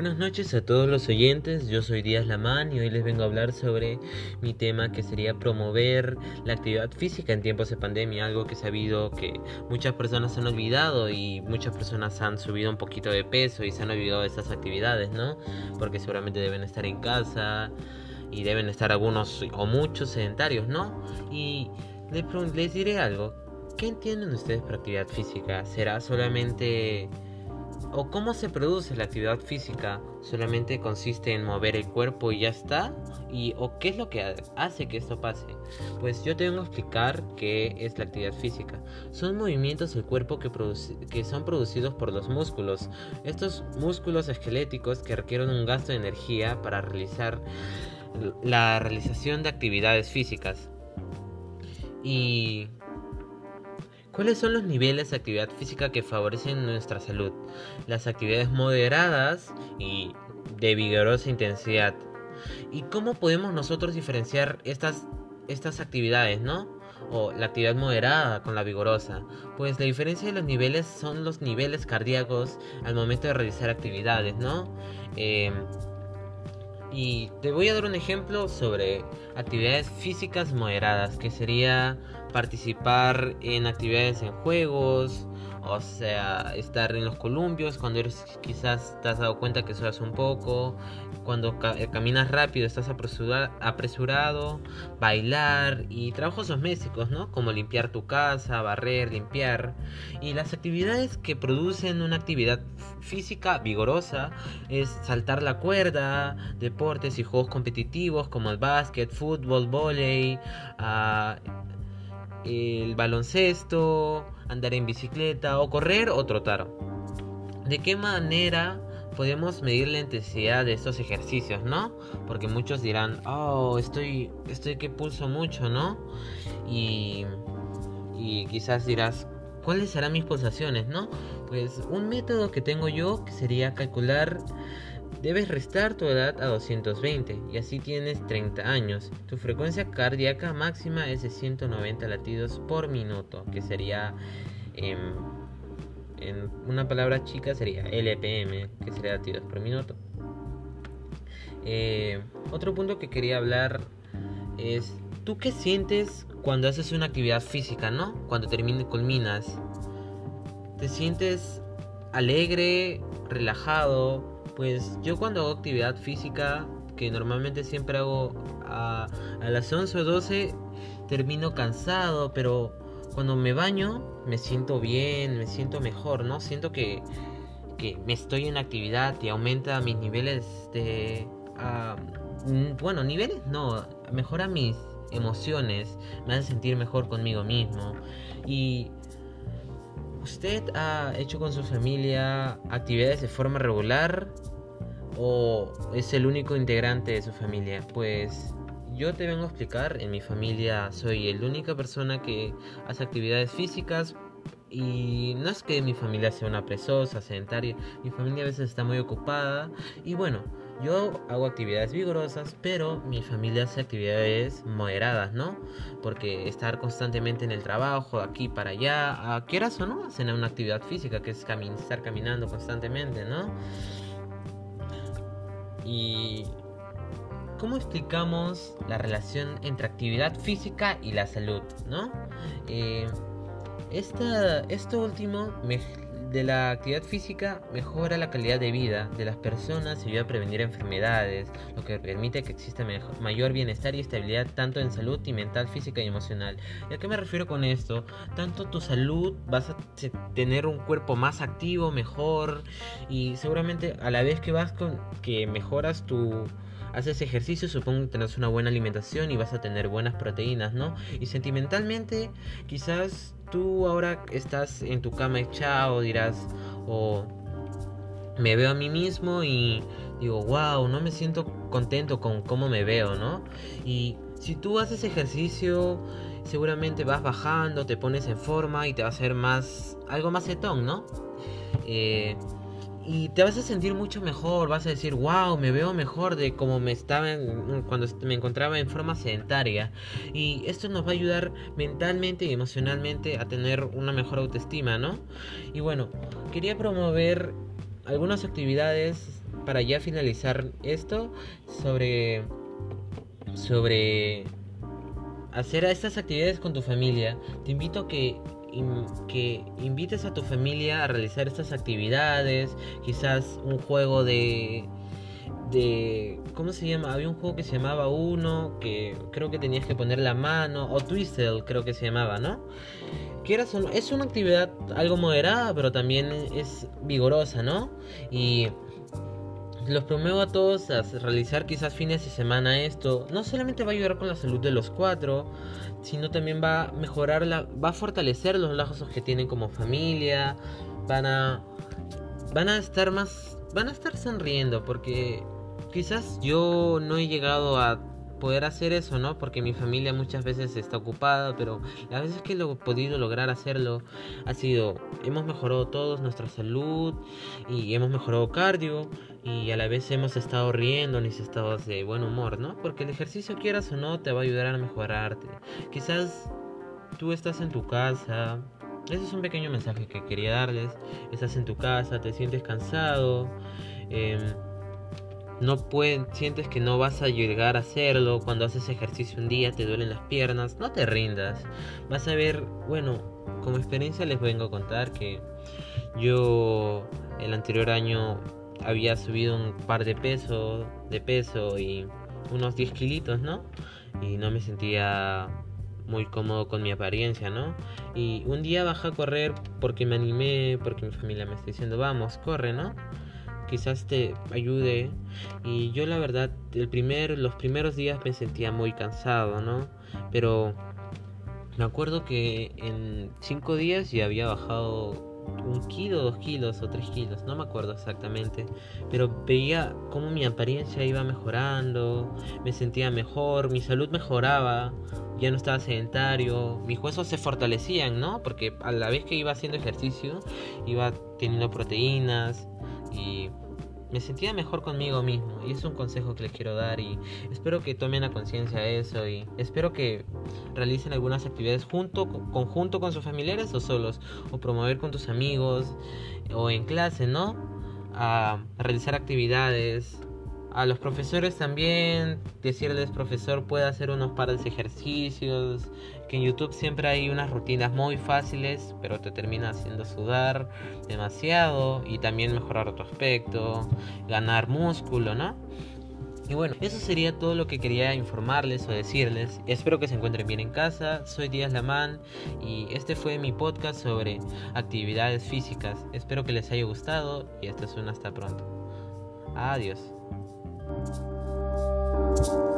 Buenas noches a todos los oyentes, yo soy Díaz Lamán y hoy les vengo a hablar sobre mi tema que sería promover la actividad física en tiempos de pandemia, algo que he sabido que muchas personas han olvidado y muchas personas han subido un poquito de peso y se han olvidado de esas actividades, ¿no? Porque seguramente deben estar en casa y deben estar algunos o muchos sedentarios, ¿no? Y les, les diré algo, ¿qué entienden ustedes por actividad física? ¿Será solamente ¿O cómo se produce la actividad física? ¿Solamente consiste en mover el cuerpo y ya está? ¿Y o qué es lo que hace que esto pase? Pues yo tengo que explicar qué es la actividad física. Son movimientos del cuerpo que, que son producidos por los músculos. Estos músculos esqueléticos que requieren un gasto de energía para realizar la realización de actividades físicas. Y ¿Cuáles son los niveles de actividad física que favorecen nuestra salud? Las actividades moderadas y de vigorosa intensidad. ¿Y cómo podemos nosotros diferenciar estas, estas actividades, no? O la actividad moderada con la vigorosa. Pues la diferencia de los niveles son los niveles cardíacos al momento de realizar actividades, ¿no? Em, y te voy a dar un ejemplo sobre actividades físicas moderadas, que sería participar en actividades en juegos, o sea, estar en los columpios cuando eres, quizás te has dado cuenta que sudas un poco, cuando eh, caminas rápido estás apresurado, bailar y trabajos domésticos, ¿no? Como limpiar tu casa, barrer, limpiar. Y las actividades que producen una actividad física vigorosa es saltar la cuerda, deportes y juegos competitivos como el básquet, fútbol, volei, uh, el baloncesto, andar en bicicleta o correr o trotar. ¿De qué manera podemos medir la intensidad de estos ejercicios, no? Porque muchos dirán, oh, estoy, estoy que pulso mucho, ¿no? Y, y quizás dirás, ¿cuáles serán mis pulsaciones, no? Pues un método que tengo yo que sería calcular Debes restar tu edad a 220 y así tienes 30 años. Tu frecuencia cardíaca máxima es de 190 latidos por minuto, que sería em, en una palabra chica sería LPM, que sería latidos por minuto. Eh, otro punto que quería hablar es, ¿tú qué sientes cuando haces una actividad física, no? Cuando termines, culminas. ¿Te sientes alegre, relajado? Pues yo cuando hago actividad física, que normalmente siempre hago a, las 11 o 12, termino cansado, pero cuando me baño me siento bien, me siento mejor, ¿no? Siento que, que me estoy en actividad y aumenta mis niveles de... Bueno, niveles no, mejora mis emociones, me hace sentir mejor conmigo mismo. Y ¿Usted ha hecho con su familia actividades de forma regular o es el único integrante de su familia? Pues yo te vengo a explicar, en mi familia soy la única persona que hace actividades físicas y no es que mi familia sea una presosa, sedentaria, mi familia a veces está muy ocupada y bueno, yo hago actividades vigorosas, pero mi familia hace actividades moderadas, ¿no? Porque estar constantemente en el trabajo, aquí para allá, a quieras o no, hacen una actividad física, que es estar caminando constantemente, ¿no? Y ¿cómo explicamos la relación entre actividad física y la salud? ¿no? Eh, esto último de la actividad física mejora la calidad de vida de las personas y ayuda a prevenir enfermedades, lo que permite que exista mayor bienestar y estabilidad tanto en salud y mental, física y emocional. ¿Y a qué me refiero con esto? Tanto tu salud vas a tener un cuerpo más activo, mejor y seguramente a la vez que vas con que mejoras tu haces ejercicio, supongo que tendrás una buena alimentación y vas a tener buenas proteínas, ¿no? Y sentimentalmente, quizás tú ahora estás en tu cama echado, dirás, o me veo a mí mismo y digo, wow, no me siento contento con cómo me veo, ¿no? Y si tú haces ejercicio, seguramente vas bajando, te pones en forma y te va a hacer más, algo más setón, ¿no? Eh, y te vas a sentir mucho mejor, vas a decir, wow, me veo mejor de como me estaba cuando me encontraba en forma sedentaria. Y esto nos va a ayudar mentalmente y emocionalmente a tener una mejor autoestima, ¿no? Y bueno, quería promover algunas actividades para ya finalizar esto sobre sobre hacer estas actividades con tu familia, te invito a que, que invites a tu familia a realizar estas actividades, quizás un juego de de ¿cómo se llama? Había un juego que se llamaba Uno, que creo que tenías que poner la mano, o Twisted creo que se llamaba, ¿no? Que era, es una actividad algo moderada, pero también es vigorosa, ¿no? Y los promuevo a todos a realizar quizás fines de semana esto. No solamente va a ayudar con la salud de los cuatro, sino también va a mejorar, la, va a fortalecer los lazos que tienen como familia. Van a, van a estar más, van a estar sonriendo porque quizás yo no he llegado a poder hacer eso, ¿no? Porque mi familia muchas veces está ocupada, pero las veces que lo he podido lograr hacerlo ha sido, hemos mejorado todos nuestra salud y hemos mejorado cardio y a la vez hemos estado riendo, ni estados de buen humor, ¿no? Porque el ejercicio quieras o no te va a ayudar a mejorarte. Quizás tú estás en tu casa, ese es un pequeño mensaje que quería darles, estás en tu casa, te sientes cansado, eh, no pueden, sientes que no vas a llegar a hacerlo, cuando haces ejercicio un día te duelen las piernas, no te rindas. Vas a ver, bueno, como experiencia les vengo a contar que yo el anterior año había subido un par de peso, de peso y unos 10 kilitos, ¿no? Y no me sentía muy cómodo con mi apariencia, ¿no? Y un día bajé a correr porque me animé, porque mi familia me está diciendo, vamos, corre, ¿no? Quizás te ayude. Y yo la verdad, el primer, los primeros días me sentía muy cansado, ¿no? Pero me acuerdo que en cinco días ya había bajado un kilo, dos kilos o tres kilos, no me acuerdo exactamente, pero veía cómo mi apariencia iba mejorando, me sentía mejor, mi salud mejoraba, ya no estaba sedentario, mis huesos se fortalecían, ¿no? Porque a la vez que iba haciendo ejercicio, iba teniendo proteínas y me sentía mejor conmigo mismo y es un consejo que les quiero dar y espero que tomen a conciencia eso y espero que realicen algunas actividades junto conjunto con sus familiares o solos o promover con tus amigos o en clase, ¿no? A realizar actividades a los profesores también decirles profesor puede hacer unos pares de ejercicios que en YouTube siempre hay unas rutinas muy fáciles pero te termina haciendo sudar demasiado y también mejorar tu aspecto ganar músculo no y bueno, eso sería todo lo que quería informarles o decirles. Espero que se encuentren bien en casa. Soy Díaz Lamán y este fue mi podcast sobre actividades físicas. Espero que les haya gustado y esto es un hasta pronto. Adiós. Thank you.